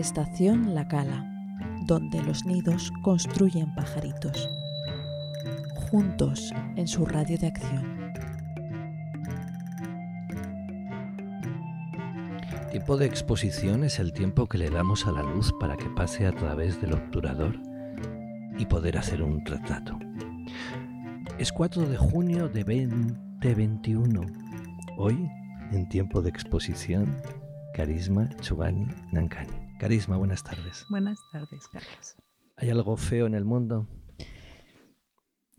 Estación La Cala, donde los nidos construyen pajaritos. Juntos en su radio de acción. Tiempo de exposición es el tiempo que le damos a la luz para que pase a través del obturador y poder hacer un retrato. Es 4 de junio de 2021. Hoy, en tiempo de exposición, Carisma Chubani Nankani. Carisma, buenas tardes. Buenas tardes, Carlos. ¿Hay algo feo en el mundo?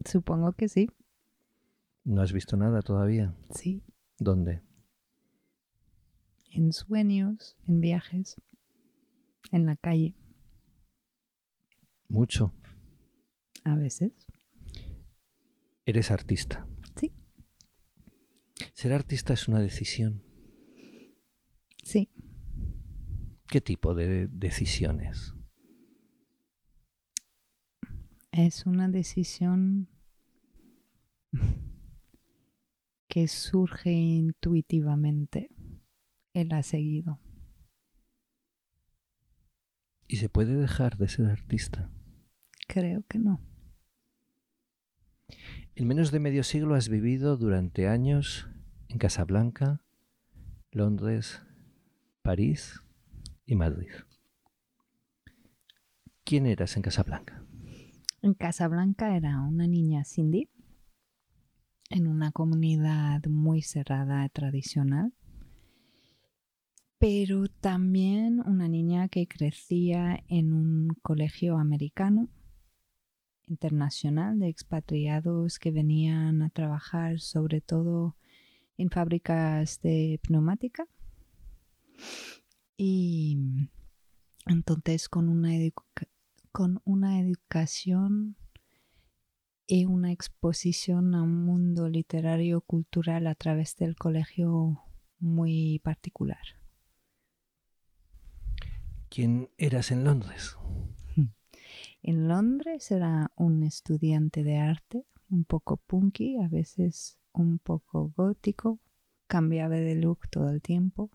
Supongo que sí. ¿No has visto nada todavía? Sí. ¿Dónde? En sueños, en viajes, en la calle. Mucho. A veces. Eres artista. Sí. Ser artista es una decisión. Sí. ¿Qué tipo de decisiones? Es una decisión que surge intuitivamente. Él ha seguido. ¿Y se puede dejar de ser artista? Creo que no. En menos de medio siglo has vivido durante años en Casablanca, Londres, París y Madrid. ¿Quién eras en Casablanca? En Casablanca era una niña Cindy en una comunidad muy cerrada tradicional, pero también una niña que crecía en un colegio americano internacional de expatriados que venían a trabajar sobre todo en fábricas de pneumática y entonces con una, con una educación y una exposición a un mundo literario cultural a través del colegio muy particular. ¿Quién eras en Londres? En Londres era un estudiante de arte, un poco punky, a veces un poco gótico, cambiaba de look todo el tiempo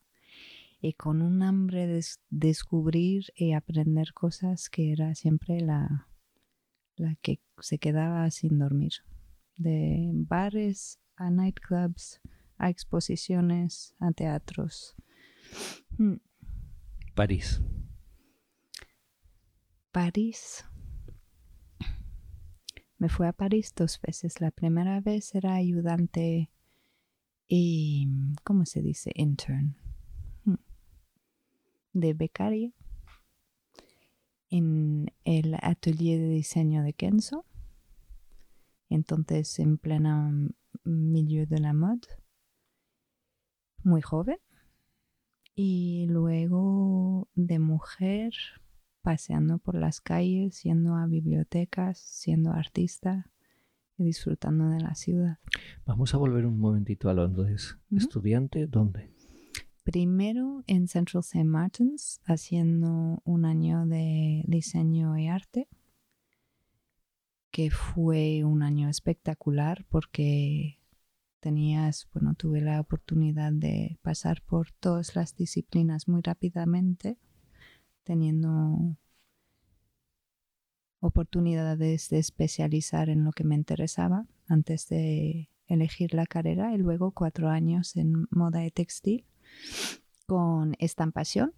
y con un hambre de descubrir y aprender cosas que era siempre la, la que se quedaba sin dormir. De bares a nightclubs, a exposiciones, a teatros. Mm. París. París. Me fui a París dos veces. La primera vez era ayudante y, ¿cómo se dice? Intern. De becaria en el atelier de diseño de Kenzo. Entonces, en pleno milieu de la moda. Muy joven. Y luego de mujer paseando por las calles, yendo a bibliotecas, siendo artista y disfrutando de la ciudad. Vamos a volver un momentito a Londres. ¿Estudiante dónde? Primero en Central St. Martins, haciendo un año de diseño y arte, que fue un año espectacular porque tenías, bueno, tuve la oportunidad de pasar por todas las disciplinas muy rápidamente teniendo oportunidades de especializar en lo que me interesaba antes de elegir la carrera y luego cuatro años en moda y textil con estampación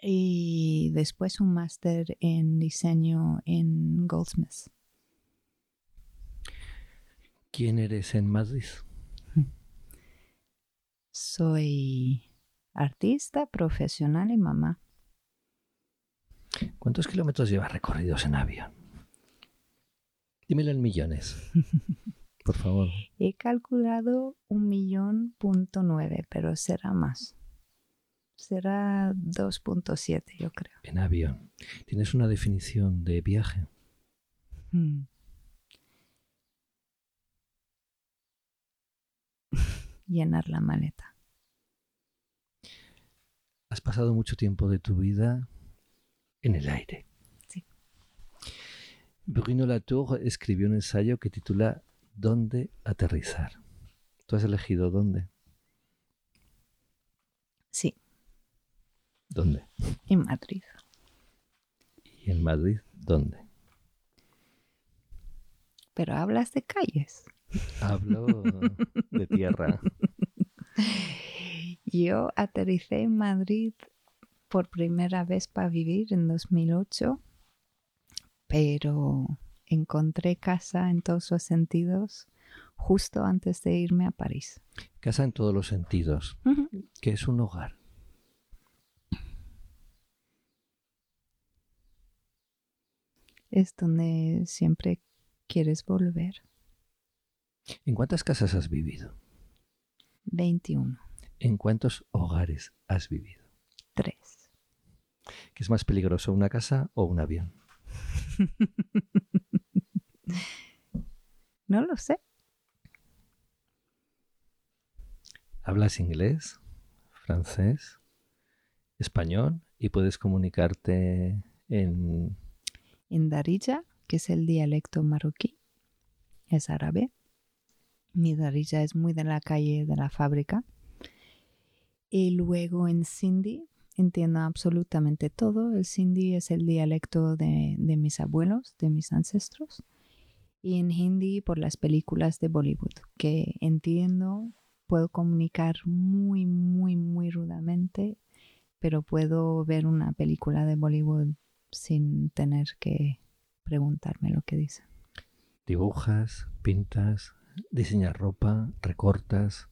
y después un máster en diseño en Goldsmiths. ¿Quién eres en Madrid? Soy artista, profesional y mamá. ¿Cuántos kilómetros llevas recorridos en avión? Dímelo en millones, por favor. He calculado un millón punto nueve, pero será más. Será 2.7, yo creo. En avión. ¿Tienes una definición de viaje? Hmm. Llenar la maleta. Has pasado mucho tiempo de tu vida en el aire. Sí. Bruno Latour escribió un ensayo que titula ¿Dónde aterrizar? ¿Tú has elegido dónde? Sí. ¿Dónde? En Madrid. ¿Y en Madrid dónde? Pero hablas de calles. Hablo de tierra. Yo aterricé en Madrid por primera vez para vivir en 2008, pero encontré casa en todos los sentidos justo antes de irme a París. Casa en todos los sentidos, que es un hogar. Es donde siempre quieres volver. ¿En cuántas casas has vivido? 21. ¿En cuántos hogares has vivido? Tres. ¿Qué es más peligroso, una casa o un avión? no lo sé. ¿Hablas inglés, francés, español y puedes comunicarte en... En Darija, que es el dialecto marroquí, es árabe. Mi Darija es muy de la calle de la fábrica. Y luego en Sindhi entiendo absolutamente todo. El Sindhi es el dialecto de, de mis abuelos, de mis ancestros. Y en Hindi por las películas de Bollywood, que entiendo puedo comunicar muy, muy, muy rudamente, pero puedo ver una película de Bollywood sin tener que preguntarme lo que dice. Dibujas, pintas, diseñas ropa, recortas,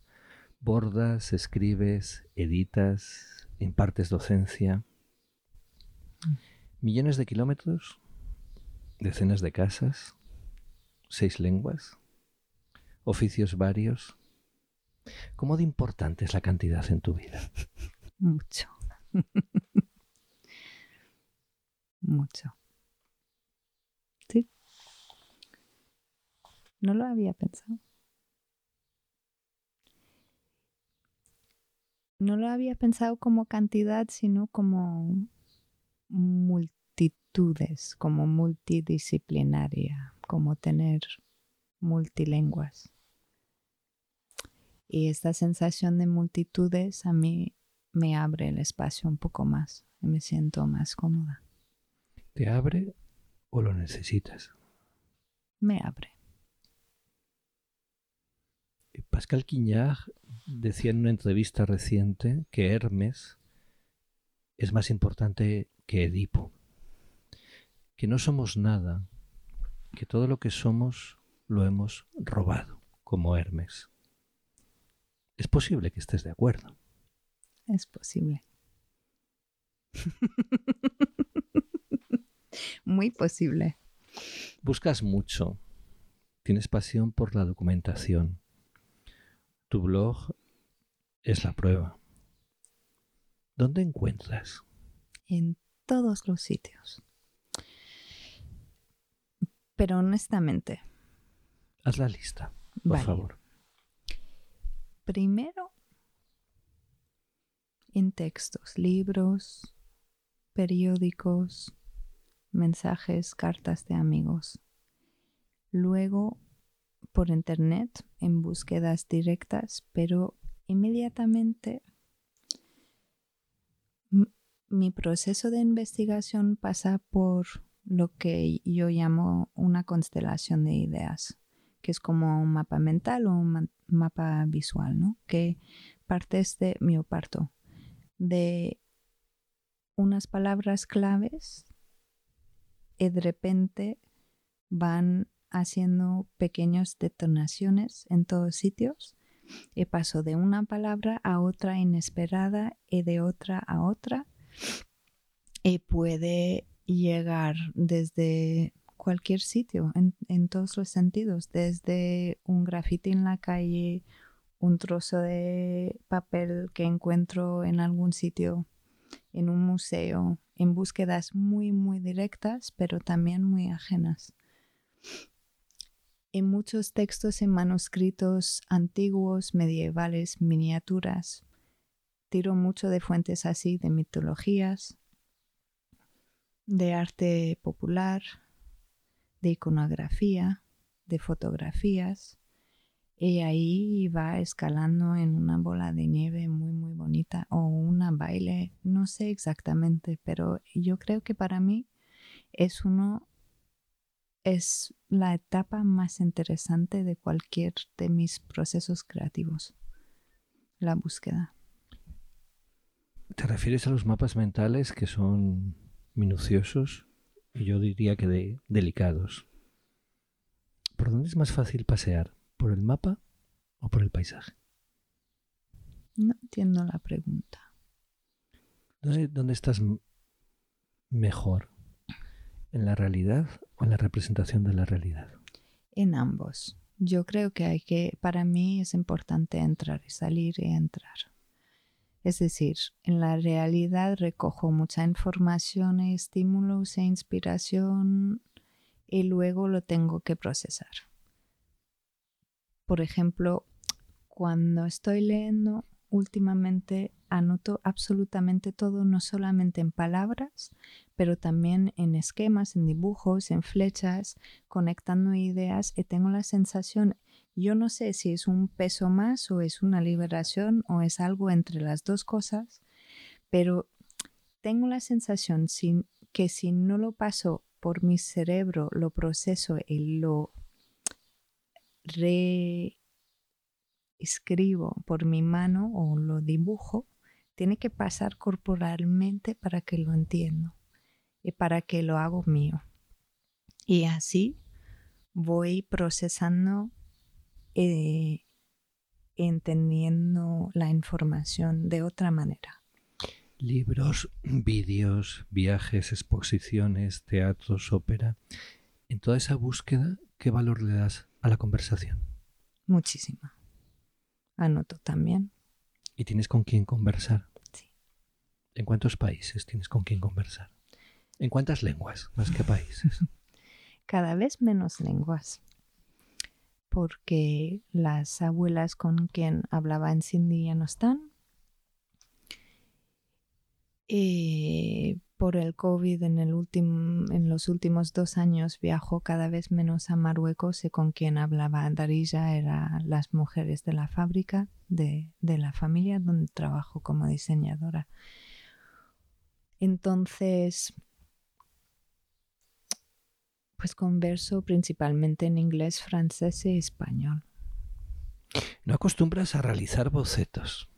bordas, escribes, editas, impartes docencia. Millones de kilómetros, decenas de casas, seis lenguas, oficios varios, ¿Cómo de importante es la cantidad en tu vida? Mucho. Mucho. Sí. No lo había pensado. No lo había pensado como cantidad, sino como multitudes, como multidisciplinaria, como tener multilenguas. Y esta sensación de multitudes a mí me abre el espacio un poco más y me siento más cómoda. ¿Te abre o lo necesitas? Me abre. Pascal Quignard decía en una entrevista reciente que Hermes es más importante que Edipo, que no somos nada, que todo lo que somos lo hemos robado, como Hermes. Es posible que estés de acuerdo. Es posible. Muy posible. Buscas mucho. Tienes pasión por la documentación. Tu blog es la prueba. ¿Dónde encuentras? En todos los sitios. Pero honestamente. Haz la lista, por favor primero en textos, libros, periódicos, mensajes, cartas de amigos. Luego por internet en búsquedas directas, pero inmediatamente mi proceso de investigación pasa por lo que yo llamo una constelación de ideas que es como un mapa mental o un mapa visual, ¿no? Que partes de, mi parto, de unas palabras claves y de repente van haciendo pequeñas detonaciones en todos sitios y paso de una palabra a otra inesperada y de otra a otra y puede llegar desde cualquier sitio, en, todos los sentidos, desde un grafiti en la calle, un trozo de papel que encuentro en algún sitio, en un museo, en búsquedas muy, muy directas, pero también muy ajenas. Muchos textos en manuscritos antiguos, medievales, miniaturas, tiro mucho de fuentes así, de mitologías, de arte popular, de iconografía, de fotografías, Y ahí va escalando en una bola de nieve muy, muy bonita o una baile, no sé exactamente, pero yo creo que para mí es uno, es la etapa más interesante de cualquier de mis procesos creativos, la búsqueda. ¿Te refieres a los mapas mentales que son minuciosos y yo diría que de, delicados? ¿Por dónde es más fácil pasear? ¿Por el mapa o por el paisaje? No entiendo la pregunta. ¿Dónde, estás mejor? ¿En la realidad o en la representación de la realidad? En ambos. Yo creo que hay que, para mí es importante entrar y salir y entrar. Es decir, en la realidad recojo mucha información, estímulos e inspiración y luego lo tengo que procesar. Por ejemplo, cuando estoy leyendo, últimamente anoto absolutamente todo, no solamente en palabras, pero también en esquemas, en dibujos, en flechas, conectando ideas y tengo la sensación, yo no sé si es un peso más o es una liberación o es algo entre las dos cosas, pero tengo la sensación que si no lo paso por mi cerebro, lo proceso y lo reescribo por mi mano o lo dibujo, tiene que pasar corporalmente para que lo entiendo y para que lo hago mío. Y así voy procesando y entendiendo la información de otra manera. Libros, vídeos, viajes, exposiciones, teatros, ópera. En toda esa búsqueda, ¿qué valor le das a la conversación? Muchísima. Anoto también. ¿Y tienes con quién conversar? Sí. ¿En cuántos países tienes con quién conversar? ¿En cuántas lenguas más que países? Cada vez menos lenguas. Porque las abuelas con quien hablaba en Sindhi ya no están por el COVID en los últimos dos años viajó cada vez menos a Marruecos y con quien hablaba Darija eran las mujeres de la fábrica de, de la familia donde trabajo como diseñadora. Entonces, pues converso principalmente en inglés, francés y español. ¿No acostumbras a realizar bocetos?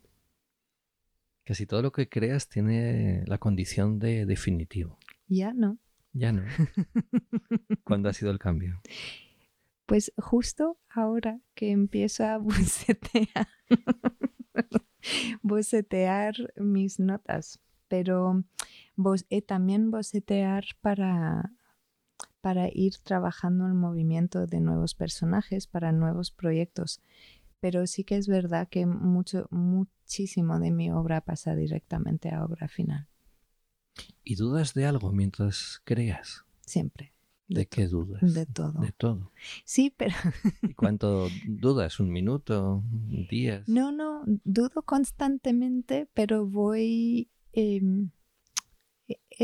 Casi todo lo que creas tiene la condición de definitivo. Ya no. Ya no. ¿Cuándo ha sido el cambio? Pues justo ahora que empiezo a bocetear, bocetear mis notas, pero eh, también bocetear para, para ir trabajando el movimiento de nuevos personajes, para nuevos proyectos pero sí que es verdad que mucho, muchísimo de mi obra pasa directamente a obra final. ¿Y dudas de algo mientras creas? Siempre. ¿De, qué dudas? De todo. De todo. Sí, pero... ¿Y cuánto dudas? ¿Un minuto? ¿Días? No, no, dudo constantemente, pero voy... Em,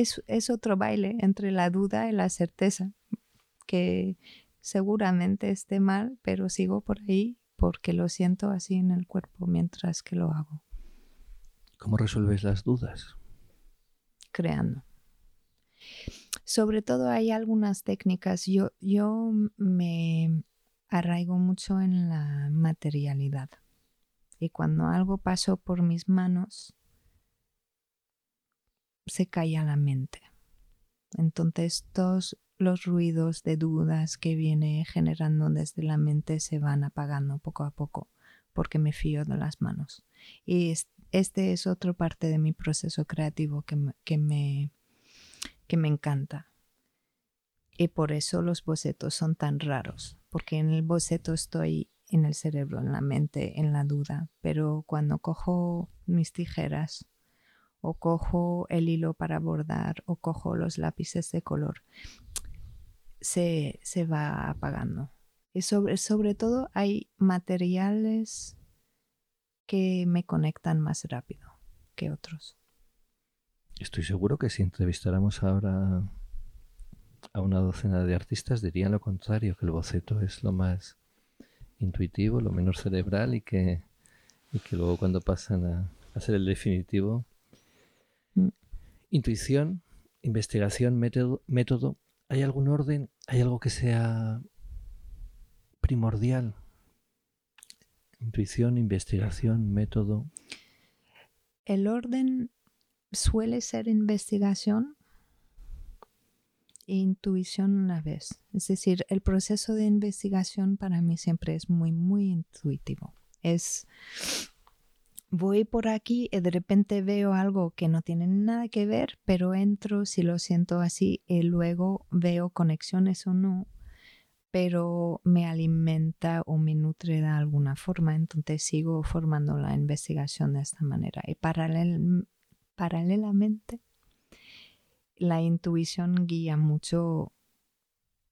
es, es otro baile entre la duda y la certeza, que seguramente esté mal, pero sigo por ahí porque lo siento así en el cuerpo mientras que lo hago. ¿Cómo resuelves las dudas? Creando. Sobre todo hay algunas técnicas. Yo, yo me arraigo mucho en la materialidad. Y cuando algo pasó por mis manos, se calla la mente. Entonces todos los ruidos de dudas que viene generando desde la mente se van apagando poco a poco porque me fío de las manos. Y este es otra parte de mi proceso creativo que que me, que me encanta. Y por eso los bocetos son tan raros, porque en el boceto estoy en el cerebro, en la mente, en la duda, pero cuando cojo mis tijeras o cojo el hilo para bordar o cojo los lápices de color se, va apagando. Y sobre, sobre todo hay materiales que me conectan más rápido que otros. Estoy seguro que si entrevistáramos ahora a una docena de artistas dirían lo contrario, que el boceto es lo más intuitivo, lo menos cerebral y que, y que luego cuando pasan a, a ser el definitivo. Intuición, investigación, método, método. ¿Hay algún orden? ¿Hay algo que sea primordial? Intuición, investigación, método. El orden suele ser investigación e intuición una vez. Es decir, el proceso de investigación para mí siempre es muy, muy intuitivo. Es, voy por aquí y de repente veo algo que no tiene nada que ver, pero entro si lo siento así y luego veo conexiones o no, pero me alimenta o me nutre de alguna forma, entonces sigo formando la investigación de esta manera. Y paralel, paralelamente, la intuición guía mucho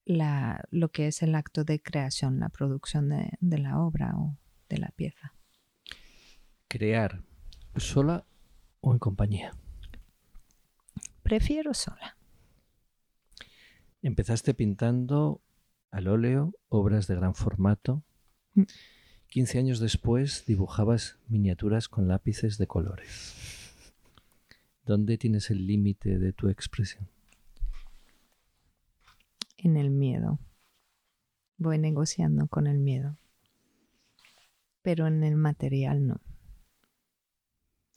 la, lo que es el acto de creación, la producción de la obra o de la pieza. Crear sola o en compañía. Prefiero sola. Empezaste pintando al óleo obras de gran formato. Mm. 15 años después dibujabas miniaturas con lápices de colores. ¿Dónde tienes el límite de tu expresión? En el miedo. Voy negociando con el miedo. Pero en el material no.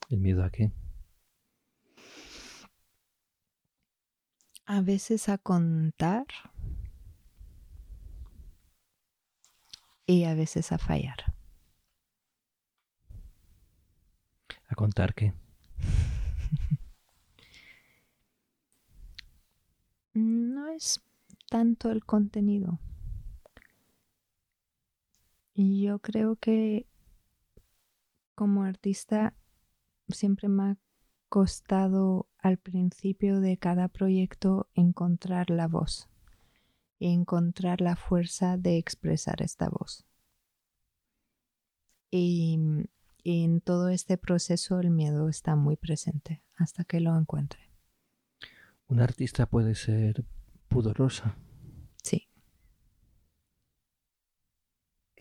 ¿El miedo a qué? A veces a contar y a veces a fallar. ¿A contar qué? No es tanto el contenido. Y Yo creo que como artista siempre me ha costado al principio de cada proyecto encontrar la voz y encontrar la fuerza de expresar esta voz. Y, y en todo este proceso el miedo está muy presente hasta que lo encuentre. ¿Un artista puede ser pudorosa? Sí,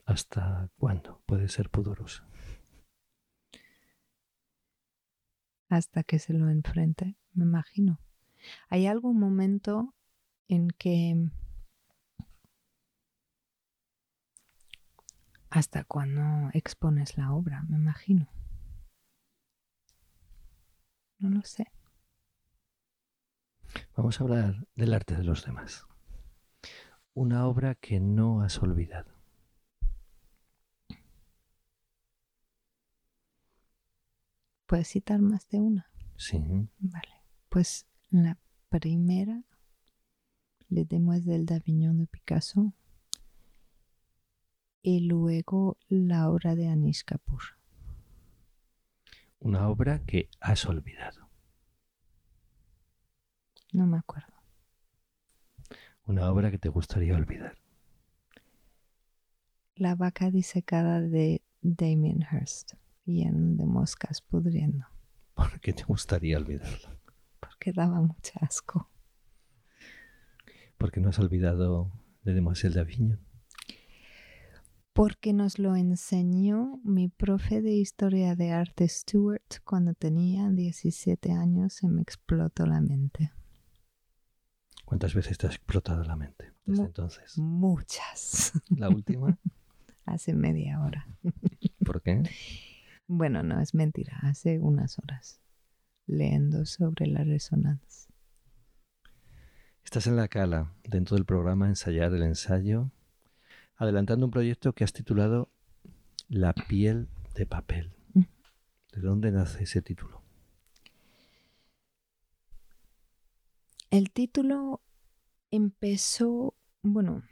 ¿Hasta cuándo puede ser pudorosa? Hasta que se lo enfrente, me imagino. ¿Hay algún momento en que hasta cuando expones la obra, me imagino? No lo sé. Vamos a hablar del arte de los demás. Una obra que no has olvidado. ¿Puedes citar más de una? Sí. Vale. Pues la primera, Le Demoiselles d'Avignon de Picasso. Y luego la obra de Anish Kapoor. Una obra que has olvidado. No me acuerdo. Una obra que te gustaría olvidar. La vaca disecada de Damien Hirst. Lleno de moscas pudriendo. ¿Por qué te gustaría olvidarla? Porque daba mucho asco. Porque no has olvidado de Demoiselle d'Avignon. Porque nos lo enseñó mi profe de historia de arte Stuart cuando tenía 17 años y me explotó la mente. ¿Cuántas veces te has explotado la mente desde Mu- entonces? Muchas. La última. Hace media hora. ¿Por qué? Bueno, no es mentira. Hace unas horas. Leyendo sobre la resonancia. Estás en la cala, dentro del programa Ensayar el ensayo, adelantando un proyecto que has titulado La piel de papel. Mm. ¿De dónde nace ese título? El título empezó, bueno,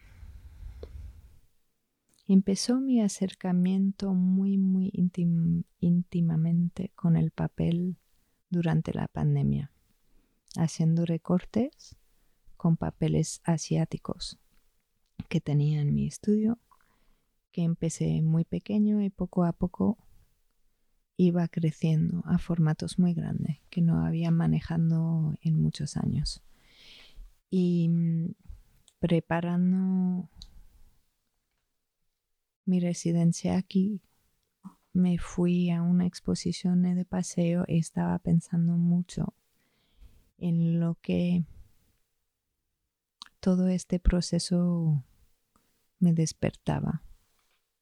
empezó mi acercamiento muy, muy íntim- íntimamente con el papel durante la pandemia, haciendo recortes con papeles asiáticos que tenía en mi estudio, que empecé muy pequeño y poco a poco iba creciendo a formatos muy grandes que no había manejando en muchos años. Y mm, preparando mi residencia aquí, me fui a una exposición de paseo y estaba pensando mucho en lo que todo este proceso me despertaba.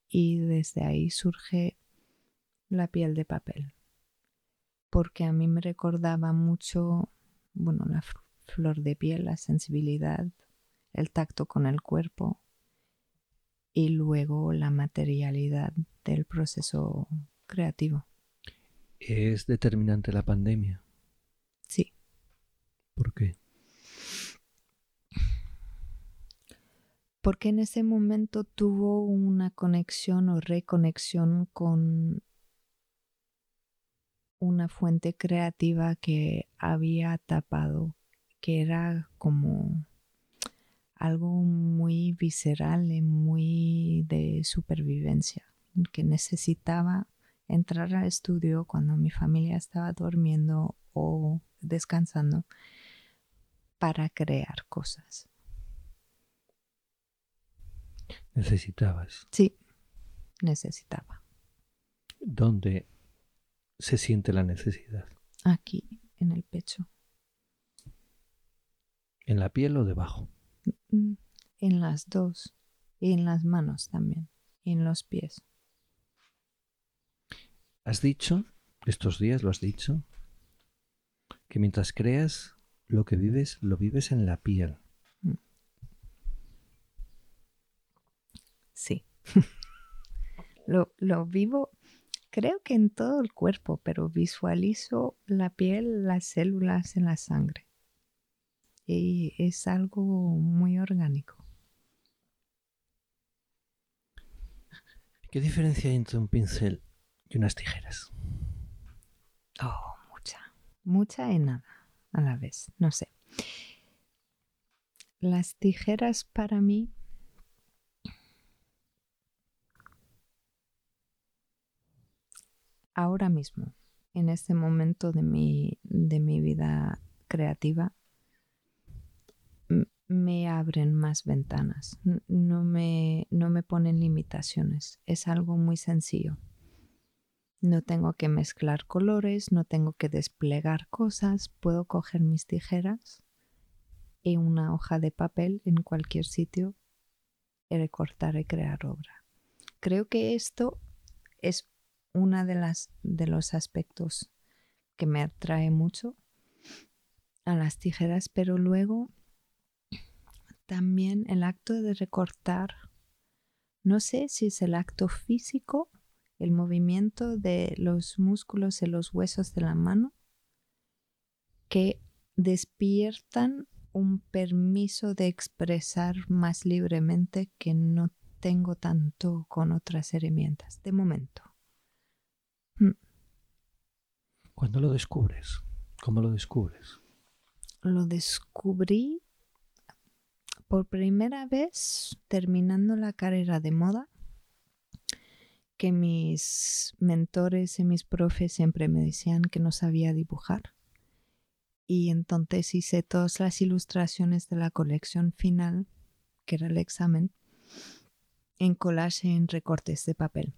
Y desde ahí surge la piel de papel. Porque a mí me recordaba mucho, bueno, la flor de piel, la sensibilidad, el tacto con el cuerpo y luego la materialidad del proceso creativo. ¿Es determinante la pandemia? Sí. ¿Por qué? Porque en ese momento tuvo una conexión o reconexión con una fuente creativa que había tapado, que era como algo muy visceral y muy de supervivencia, que necesitaba entrar al estudio cuando mi familia estaba durmiendo o descansando para crear cosas. ¿Necesitabas? Sí, necesitaba. ¿Dónde se siente la necesidad? Aquí, en el pecho. ¿En la piel o debajo? Mm, en las dos. Y en las manos también. En los pies. ¿Has dicho, estos días lo has dicho, que mientras creas lo que vives, lo vives en la piel? Mm. Sí. lo, lo vivo, creo que en todo el cuerpo, pero visualizo la piel, las células en la sangre y es algo muy orgánico. ¿Qué diferencia hay entre un pincel y unas tijeras? Oh, mucha. Mucha y nada a la vez. No sé. Las tijeras para mí ahora mismo, en este momento de mi, de mi vida creativa, me abren más ventanas, no me, no me ponen limitaciones, es algo muy sencillo. No tengo que mezclar colores, no tengo que desplegar cosas, puedo coger mis tijeras y una hoja de papel en cualquier sitio y recortar y crear obra. Creo que esto es uno de, las, de los aspectos que me atrae mucho a las tijeras, pero luego también el acto de recortar, no sé si es el acto físico, el movimiento de los músculos y los huesos de la mano, que despiertan un permiso de expresar más libremente que no tengo tanto con otras herramientas, de momento. Hmm. ¿Cuándo lo descubres? ¿Cómo lo descubres? Lo descubrí por primera vez terminando la carrera de moda, que mis mentores y mis profes siempre me decían que no sabía dibujar. Y entonces hice todas las ilustraciones de la colección final, que era el examen, en collage en recortes de papel.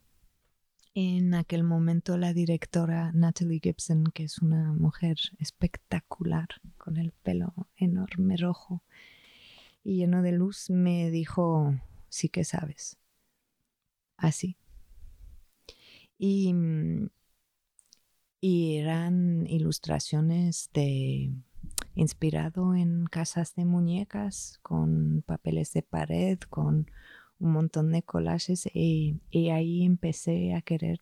En aquel momento la directora Natalie Gibson, que es una mujer espectacular, con el pelo enorme rojo, y lleno de luz, me dijo, sí que sabes. Así. Y, mm, y eran ilustraciones de inspirado en casas de muñecas, con papeles de pared, con un montón de collages y, y ahí empecé a querer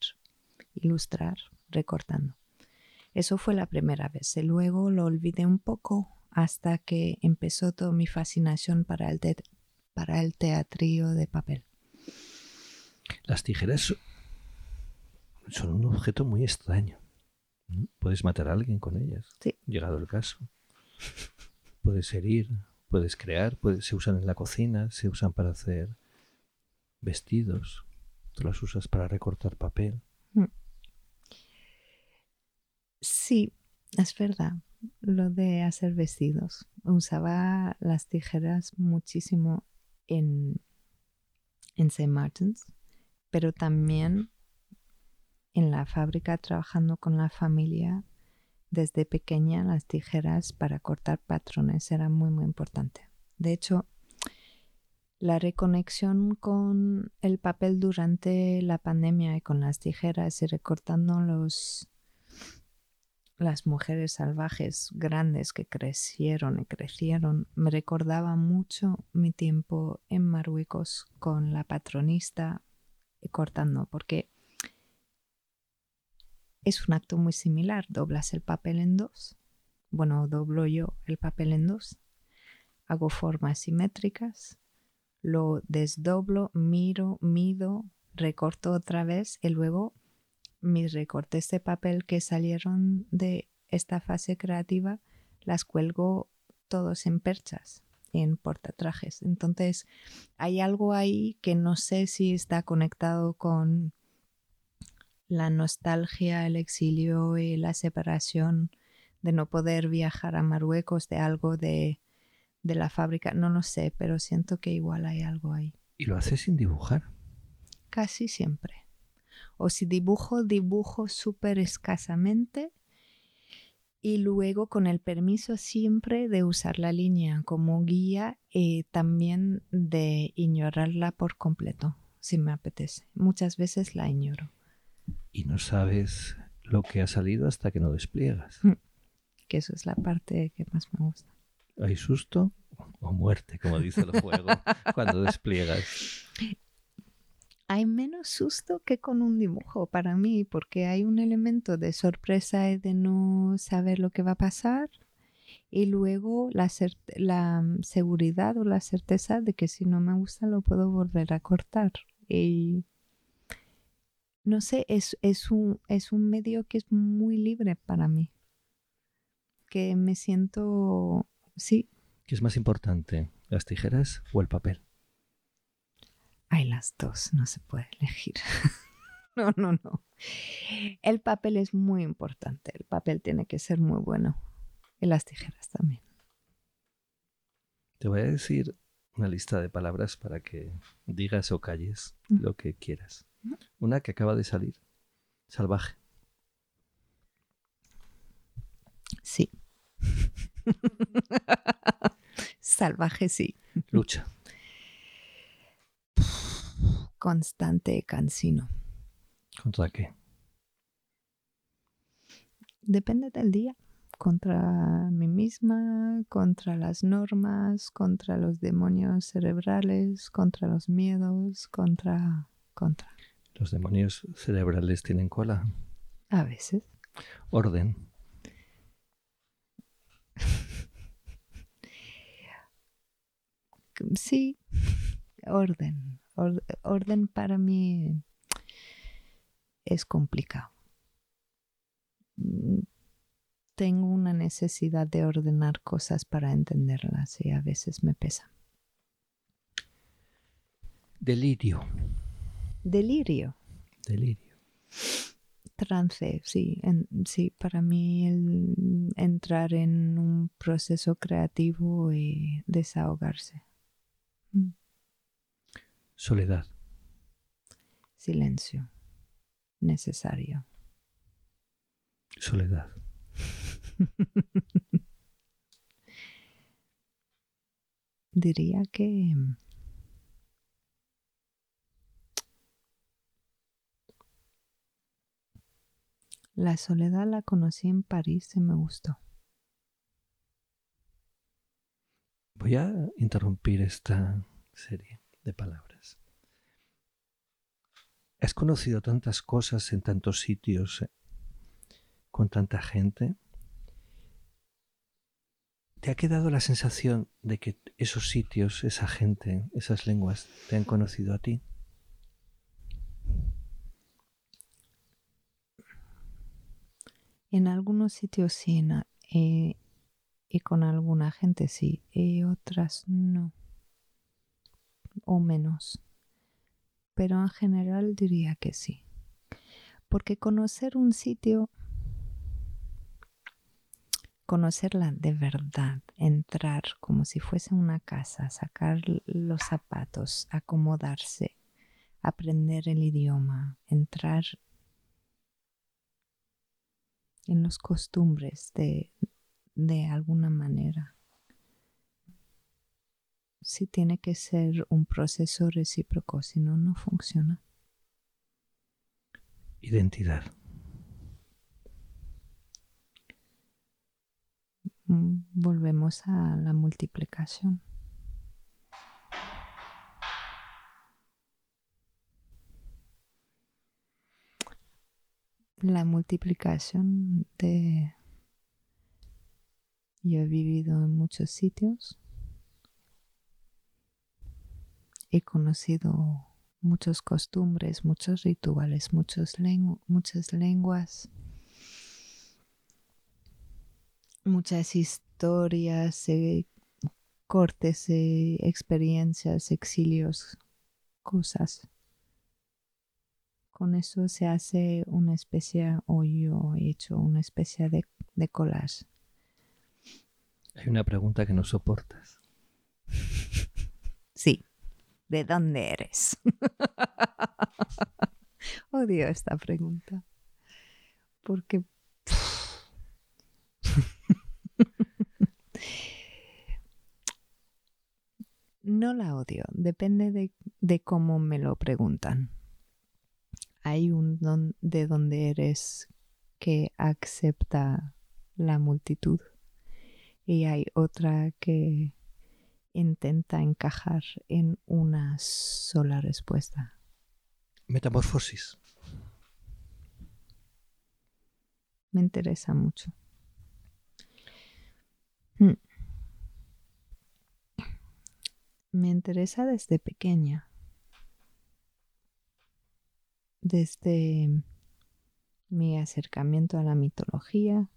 ilustrar recortando. Eso fue la primera vez. Luego lo olvidé un poco hasta que empezó toda mi fascinación para el, para el teatrillo de papel. Las tijeras son un objeto muy extraño. Puedes matar a alguien con ellas, sí. llegado el caso. Puedes herir, puedes crear, se usan en la cocina, se usan para hacer vestidos, tú las usas para recortar papel. Mm. Sí, es verdad lo de hacer vestidos. Usaba las tijeras muchísimo en, en St. Martin's pero también en la fábrica trabajando con la familia desde pequeña las tijeras para cortar patrones era muy muy importante. De hecho, la reconexión con el papel durante la pandemia y con las tijeras y recortando los las mujeres salvajes grandes que crecieron y crecieron me recordaba mucho mi tiempo en Marruecos con la patronista y cortando porque es un acto muy similar doblas el papel en dos bueno doblo yo el papel en dos hago formas simétricas lo desdoblo miro mido recorto otra vez y luego mis recortes de papel que salieron de esta fase creativa las cuelgo todos en perchas, en portatrajes. Entonces hay algo ahí que no sé si está conectado con la nostalgia, el exilio y la separación de no poder viajar a Marruecos, de algo de, de la fábrica, no lo sé, pero siento que igual hay algo ahí. ¿Y lo haces sin dibujar? Casi siempre o si dibujo, dibujo súper escasamente y luego con el permiso siempre de usar la línea como guía y también de ignorarla por completo, si me apetece. Muchas veces la ignoro. Y no sabes lo que ha salido hasta que no despliegas. Mm. Que eso es la parte que más me gusta. ¿Hay susto o muerte, como dice el juego, cuando despliegas? Hay menos susto que con un dibujo para mí, porque hay un elemento de sorpresa y de no saber lo que va a pasar. Y luego la, mm, seguridad o la certeza de que si no me gusta lo puedo volver a cortar. Y no sé, es, es, un, es un medio que es muy libre para mí. Que me siento, sí. ¿Qué es más importante, las tijeras o el papel? Hay las dos, no se puede elegir. no, no, no. El papel es muy importante, el papel tiene que ser muy bueno. Y las tijeras también. Te voy a decir una lista de palabras para que digas o calles mm. lo que quieras. Una que acaba de salir. Salvaje. Sí. Salvaje, sí. Lucha constante cansino. ¿Contra qué? Depende del día. Contra mí misma, contra las normas, contra los demonios cerebrales, contra los miedos, contra... contra. ¿Los demonios cerebrales tienen cola? A veces. Orden. sí, orden orden para mí es complicado. Mm, tengo una necesidad de ordenar cosas para entenderlas y a veces me pesa. Delirio. Delirio. Delirio. Trance, sí. sí, para mí el entrar en un proceso creativo y desahogarse. Mm. Soledad. Silencio. Necesario. Soledad. Diría que la soledad la conocí en París y me gustó. Voy a interrumpir esta serie de palabras. Has conocido tantas cosas en tantos sitios, eh, con tanta gente. ¿Te ha quedado la sensación de que esos sitios, esa gente, esas lenguas, te han conocido a ti? En algunos sitios sí, eh, y con alguna gente sí, y otras no, o menos pero en general diría que sí. Porque conocer un sitio, conocerla de verdad, entrar como si fuese una casa, sacar los zapatos, acomodarse, aprender el idioma, entrar en los costumbres de, de alguna manera. Sí tiene que ser un proceso recíproco, si no, no funciona. Identidad. Mm, Volvemos a la multiplicación. La multiplicación de... Yo he vivido en muchos sitios. He conocido muchas costumbres, muchos rituales, muchos lengu- muchas lenguas, muchas historias, eh, cortes, eh, experiencias, exilios, cosas. Con eso se hace una especie, o yo he hecho una especie de, de collage. Hay una pregunta que no soportas. Sí. ¿De dónde eres? Odio esta pregunta. Porque... no la odio. Depende de, de cómo me lo preguntan. Hay un don de dónde eres que acepta la multitud. Y hay otra que intenta encajar en una sola respuesta. Metamorfosis. Me interesa mucho. Hmm. Me interesa desde pequeña. Desde mi acercamiento a la mitología,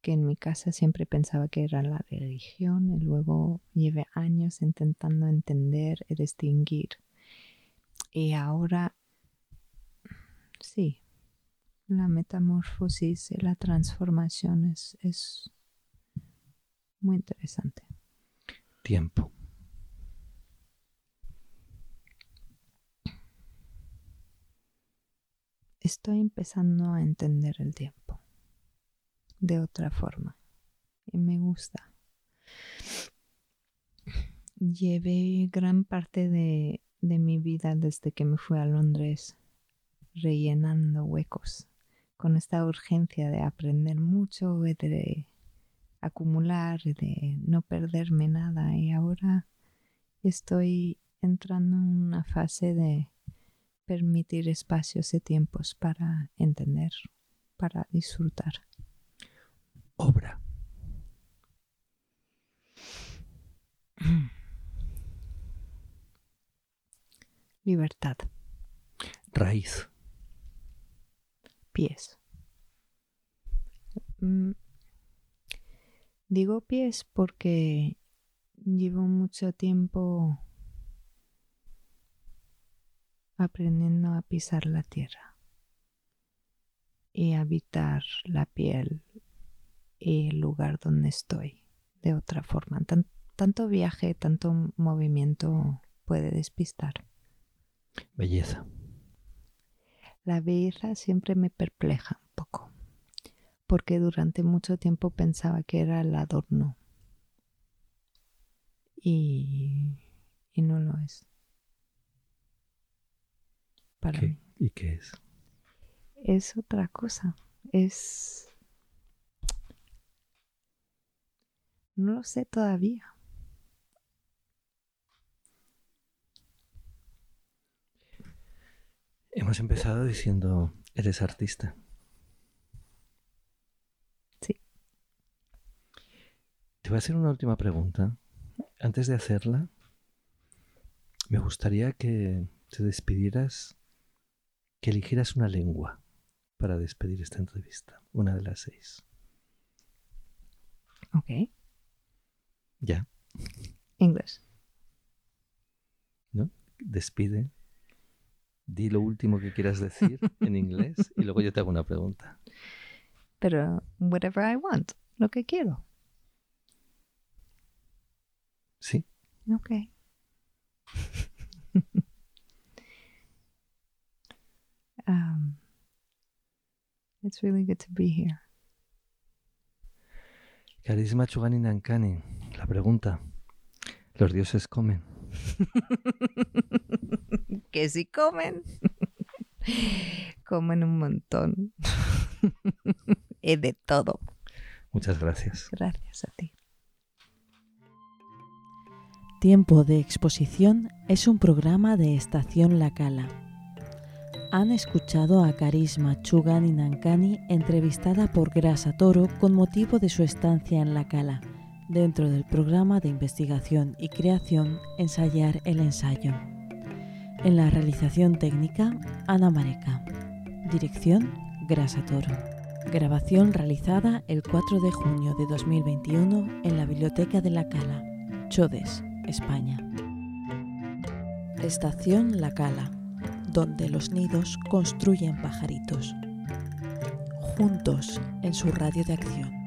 que en mi casa siempre pensaba que era la religión y luego llevé años intentando entender y distinguir. Y ahora, sí, la metamorfosis y la transformación es, es muy interesante. Tiempo. Estoy empezando a entender el tiempo de otra forma y me gusta. Llevé gran parte de, de mi vida desde que me fui a Londres rellenando huecos con esta urgencia de aprender mucho de acumular de no perderme nada y ahora estoy entrando en una fase de permitir espacios y tiempos para entender, para disfrutar. Obra. Libertad, Raíz. pies. Mm, Digo pies porque llevo mucho tiempo aprendiendo a pisar la tierra y habitar la piel el lugar donde estoy de otra forma. Tan- tanto viaje, tanto movimiento puede despistar. Belleza. La belleza siempre me perpleja un poco, porque durante mucho tiempo pensaba que era el adorno y, y no lo es. Para ¿Qué? mí ¿Y qué es? es otra cosa, es... No lo sé todavía. Hemos empezado diciendo, eres artista. Sí. Te voy a hacer una última pregunta. Antes de hacerla, me gustaría que te despidieras, que eligieras una lengua para despedir esta entrevista. Una de las seis. Ok. Ya, English. ¿no? Despide. Di lo último que quieras decir en inglés y luego yo te hago una pregunta. Pero whatever I want, lo que quiero. ¿Sí? Ok. Um, it's really good to be here. Carisma Chugani Nankani. Pregunta. ¿Los dioses comen? que si comen. comen un montón. y de todo. Muchas gracias. Gracias a ti. Tiempo de Exposición es un programa de Estación La Cala. Han escuchado a Carisma Chugani Nankani entrevistada por Grasa Toro con motivo de su estancia en La Cala, dentro del programa de investigación y creación Ensayar el ensayo. En la realización técnica, Ana Mareca. Dirección, Grasa Toro. Grabación realizada el 4 de junio de 2021 en la Biblioteca de La Cala, Chodes, España. Estación La Cala, donde los nidos construyen pajaritos. Juntos en su radio de acción.